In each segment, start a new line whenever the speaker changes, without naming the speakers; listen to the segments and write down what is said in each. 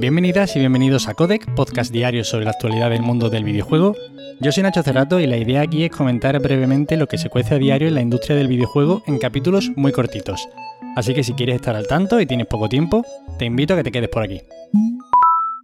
Bienvenidas y bienvenidos a Codec, podcast diario sobre la actualidad del mundo del videojuego. Yo soy Nacho Cerrato y la idea aquí es comentar brevemente lo que se cuece a diario en la industria del videojuego en capítulos muy cortitos. Así que si quieres estar al tanto y tienes poco tiempo, te invito a que te quedes por aquí.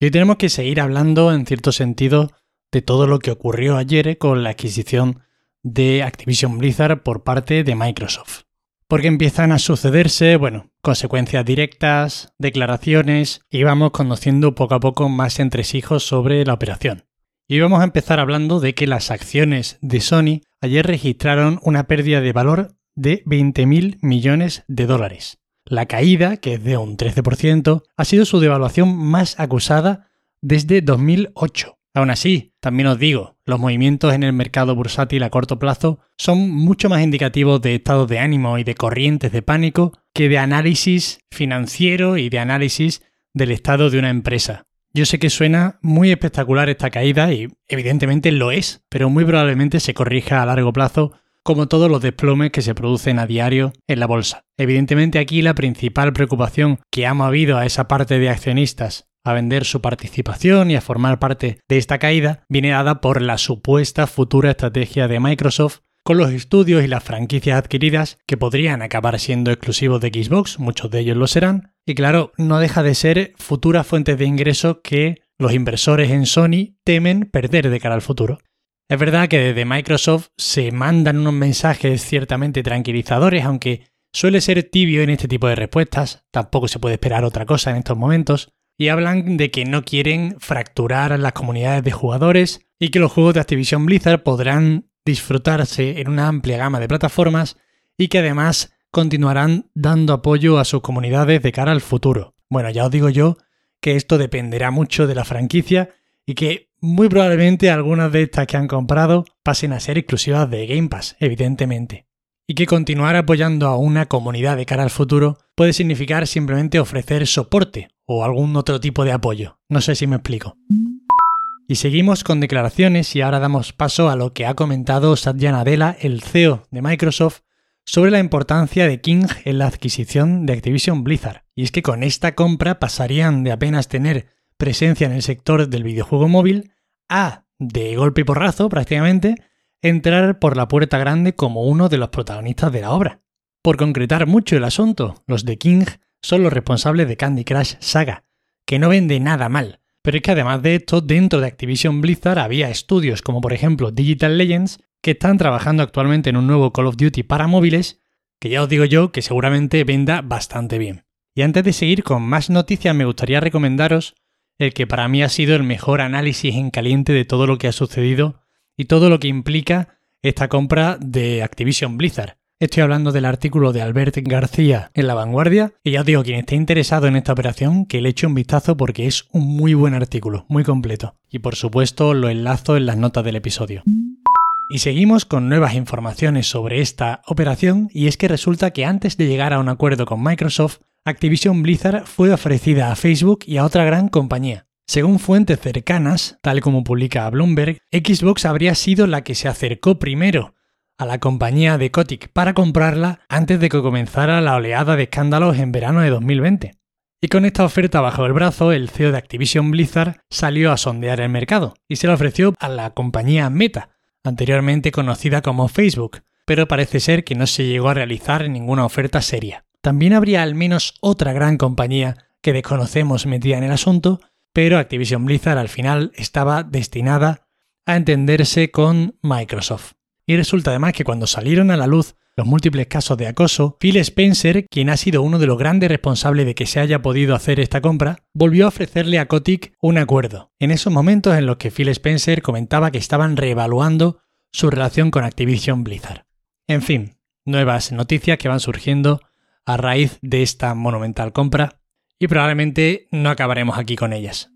Y hoy tenemos que seguir hablando, en cierto sentido, de todo lo que ocurrió ayer con la adquisición de Activision Blizzard por parte de Microsoft. Porque empiezan a sucederse, bueno, consecuencias directas, declaraciones, y vamos conociendo poco a poco más entresijos sobre la operación. Y vamos a empezar hablando de que las acciones de Sony ayer registraron una pérdida de valor de 20.000 millones de dólares. La caída, que es de un 13%, ha sido su devaluación más acusada desde 2008. Aún así, también os digo, los movimientos en el mercado bursátil a corto plazo son mucho más indicativos de estados de ánimo y de corrientes de pánico que de análisis financiero y de análisis del estado de una empresa. Yo sé que suena muy espectacular esta caída y evidentemente lo es, pero muy probablemente se corrija a largo plazo como todos los desplomes que se producen a diario en la bolsa. Evidentemente aquí la principal preocupación que ha movido a esa parte de accionistas a vender su participación y a formar parte de esta caída viene dada por la supuesta futura estrategia de Microsoft con los estudios y las franquicias adquiridas que podrían acabar siendo exclusivos de Xbox, muchos de ellos lo serán, y claro, no deja de ser futuras fuentes de ingresos que los inversores en Sony temen perder de cara al futuro. Es verdad que desde Microsoft se mandan unos mensajes ciertamente tranquilizadores, aunque suele ser tibio en este tipo de respuestas, tampoco se puede esperar otra cosa en estos momentos, y hablan de que no quieren fracturar las comunidades de jugadores y que los juegos de Activision Blizzard podrán disfrutarse en una amplia gama de plataformas y que además continuarán dando apoyo a sus comunidades de cara al futuro. Bueno, ya os digo yo que esto dependerá mucho de la franquicia y que muy probablemente algunas de estas que han comprado pasen a ser exclusivas de Game Pass, evidentemente. Y que continuar apoyando a una comunidad de cara al futuro puede significar simplemente ofrecer soporte o algún otro tipo de apoyo. No sé si me explico. Y seguimos con declaraciones y ahora damos paso a lo que ha comentado Satya Nadella, el CEO de Microsoft, sobre la importancia de King en la adquisición de Activision Blizzard. Y es que con esta compra pasarían de apenas tener presencia en el sector del videojuego móvil a, de golpe y porrazo prácticamente, entrar por la puerta grande como uno de los protagonistas de la obra. Por concretar mucho el asunto, los de King son los responsables de Candy Crush Saga, que no vende nada mal. Pero es que además de esto, dentro de Activision Blizzard había estudios como por ejemplo Digital Legends, que están trabajando actualmente en un nuevo Call of Duty para móviles, que ya os digo yo que seguramente venda bastante bien. Y antes de seguir con más noticias me gustaría recomendaros el que para mí ha sido el mejor análisis en caliente de todo lo que ha sucedido y todo lo que implica esta compra de Activision Blizzard. Estoy hablando del artículo de Albert García en La Vanguardia y ya os digo, quien esté interesado en esta operación, que le eche un vistazo porque es un muy buen artículo, muy completo. Y por supuesto lo enlazo en las notas del episodio. Y seguimos con nuevas informaciones sobre esta operación y es que resulta que antes de llegar a un acuerdo con Microsoft, Activision Blizzard fue ofrecida a Facebook y a otra gran compañía. Según fuentes cercanas, tal como publica Bloomberg, Xbox habría sido la que se acercó primero a la compañía de Kotick para comprarla antes de que comenzara la oleada de escándalos en verano de 2020. Y con esta oferta bajo el brazo, el CEO de Activision Blizzard salió a sondear el mercado y se la ofreció a la compañía Meta, anteriormente conocida como Facebook, pero parece ser que no se llegó a realizar ninguna oferta seria. También habría al menos otra gran compañía que desconocemos metida en el asunto, pero Activision Blizzard al final estaba destinada a entenderse con Microsoft. Y resulta además que cuando salieron a la luz los múltiples casos de acoso, Phil Spencer, quien ha sido uno de los grandes responsables de que se haya podido hacer esta compra, volvió a ofrecerle a Kotick un acuerdo. En esos momentos en los que Phil Spencer comentaba que estaban reevaluando su relación con Activision Blizzard. En fin, nuevas noticias que van surgiendo a raíz de esta monumental compra y probablemente no acabaremos aquí con ellas.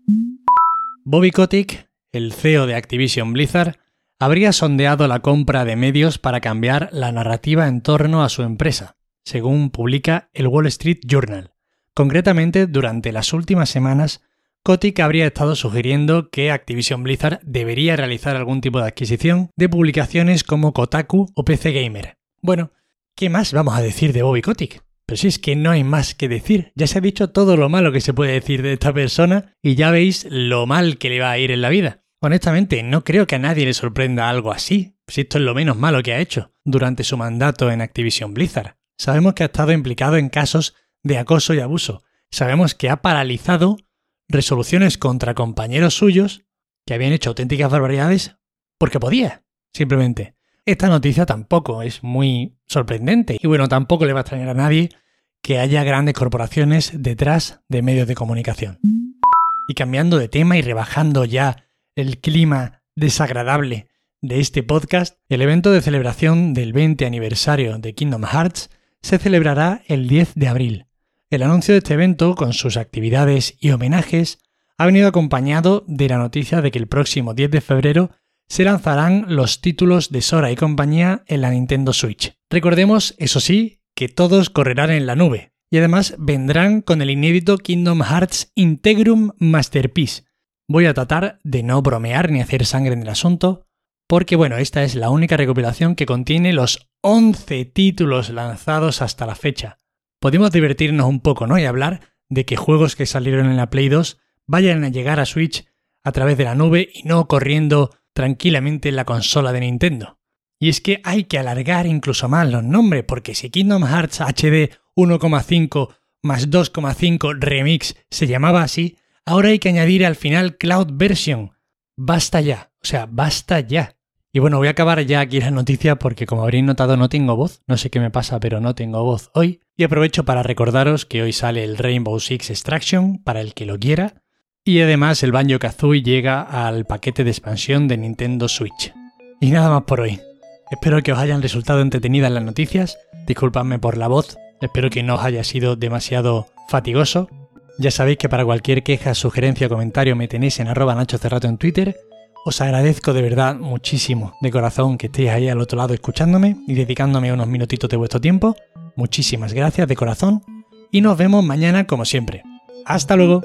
Bobby Kotick, el CEO de Activision Blizzard, habría sondeado la compra de medios para cambiar la narrativa en torno a su empresa, según publica el Wall Street Journal. Concretamente, durante las últimas semanas, Kotick habría estado sugiriendo que Activision Blizzard debería realizar algún tipo de adquisición de publicaciones como Kotaku o PC Gamer. Bueno, ¿qué más vamos a decir de Bobby Kotick? Pero si es que no hay más que decir, ya se ha dicho todo lo malo que se puede decir de esta persona y ya veis lo mal que le va a ir en la vida. Honestamente, no creo que a nadie le sorprenda algo así, si esto es lo menos malo que ha hecho durante su mandato en Activision Blizzard. Sabemos que ha estado implicado en casos de acoso y abuso. Sabemos que ha paralizado resoluciones contra compañeros suyos que habían hecho auténticas barbaridades porque podía, simplemente. Esta noticia tampoco es muy sorprendente y bueno, tampoco le va a extrañar a nadie que haya grandes corporaciones detrás de medios de comunicación. Y cambiando de tema y rebajando ya el clima desagradable de este podcast, el evento de celebración del 20 aniversario de Kingdom Hearts se celebrará el 10 de abril. El anuncio de este evento, con sus actividades y homenajes, ha venido acompañado de la noticia de que el próximo 10 de febrero se lanzarán los títulos de Sora y compañía en la Nintendo Switch. Recordemos, eso sí, que todos correrán en la nube, y además vendrán con el inédito Kingdom Hearts Integrum Masterpiece. Voy a tratar de no bromear ni hacer sangre en el asunto, porque bueno, esta es la única recopilación que contiene los 11 títulos lanzados hasta la fecha. Podemos divertirnos un poco, ¿no? Y hablar de que juegos que salieron en la Play 2 vayan a llegar a Switch a través de la nube y no corriendo tranquilamente en la consola de Nintendo. Y es que hay que alargar incluso más los nombres, porque si Kingdom Hearts HD 1,5 más 2,5 Remix se llamaba así, ahora hay que añadir al final Cloud Version. Basta ya, o sea, basta ya. Y bueno, voy a acabar ya aquí la noticia porque como habréis notado no tengo voz, no sé qué me pasa, pero no tengo voz hoy. Y aprovecho para recordaros que hoy sale el Rainbow Six Extraction para el que lo quiera. Y además el Banjo Kazooie llega al paquete de expansión de Nintendo Switch. Y nada más por hoy. Espero que os hayan resultado entretenidas las noticias. Disculpadme por la voz. Espero que no os haya sido demasiado fatigoso. Ya sabéis que para cualquier queja, sugerencia o comentario me tenéis en arroba Nacho Cerrato en Twitter os agradezco de verdad muchísimo, de corazón, que estéis ahí al otro lado escuchándome y dedicándome unos minutitos de vuestro tiempo. Muchísimas gracias de corazón y nos vemos mañana como siempre. Hasta luego.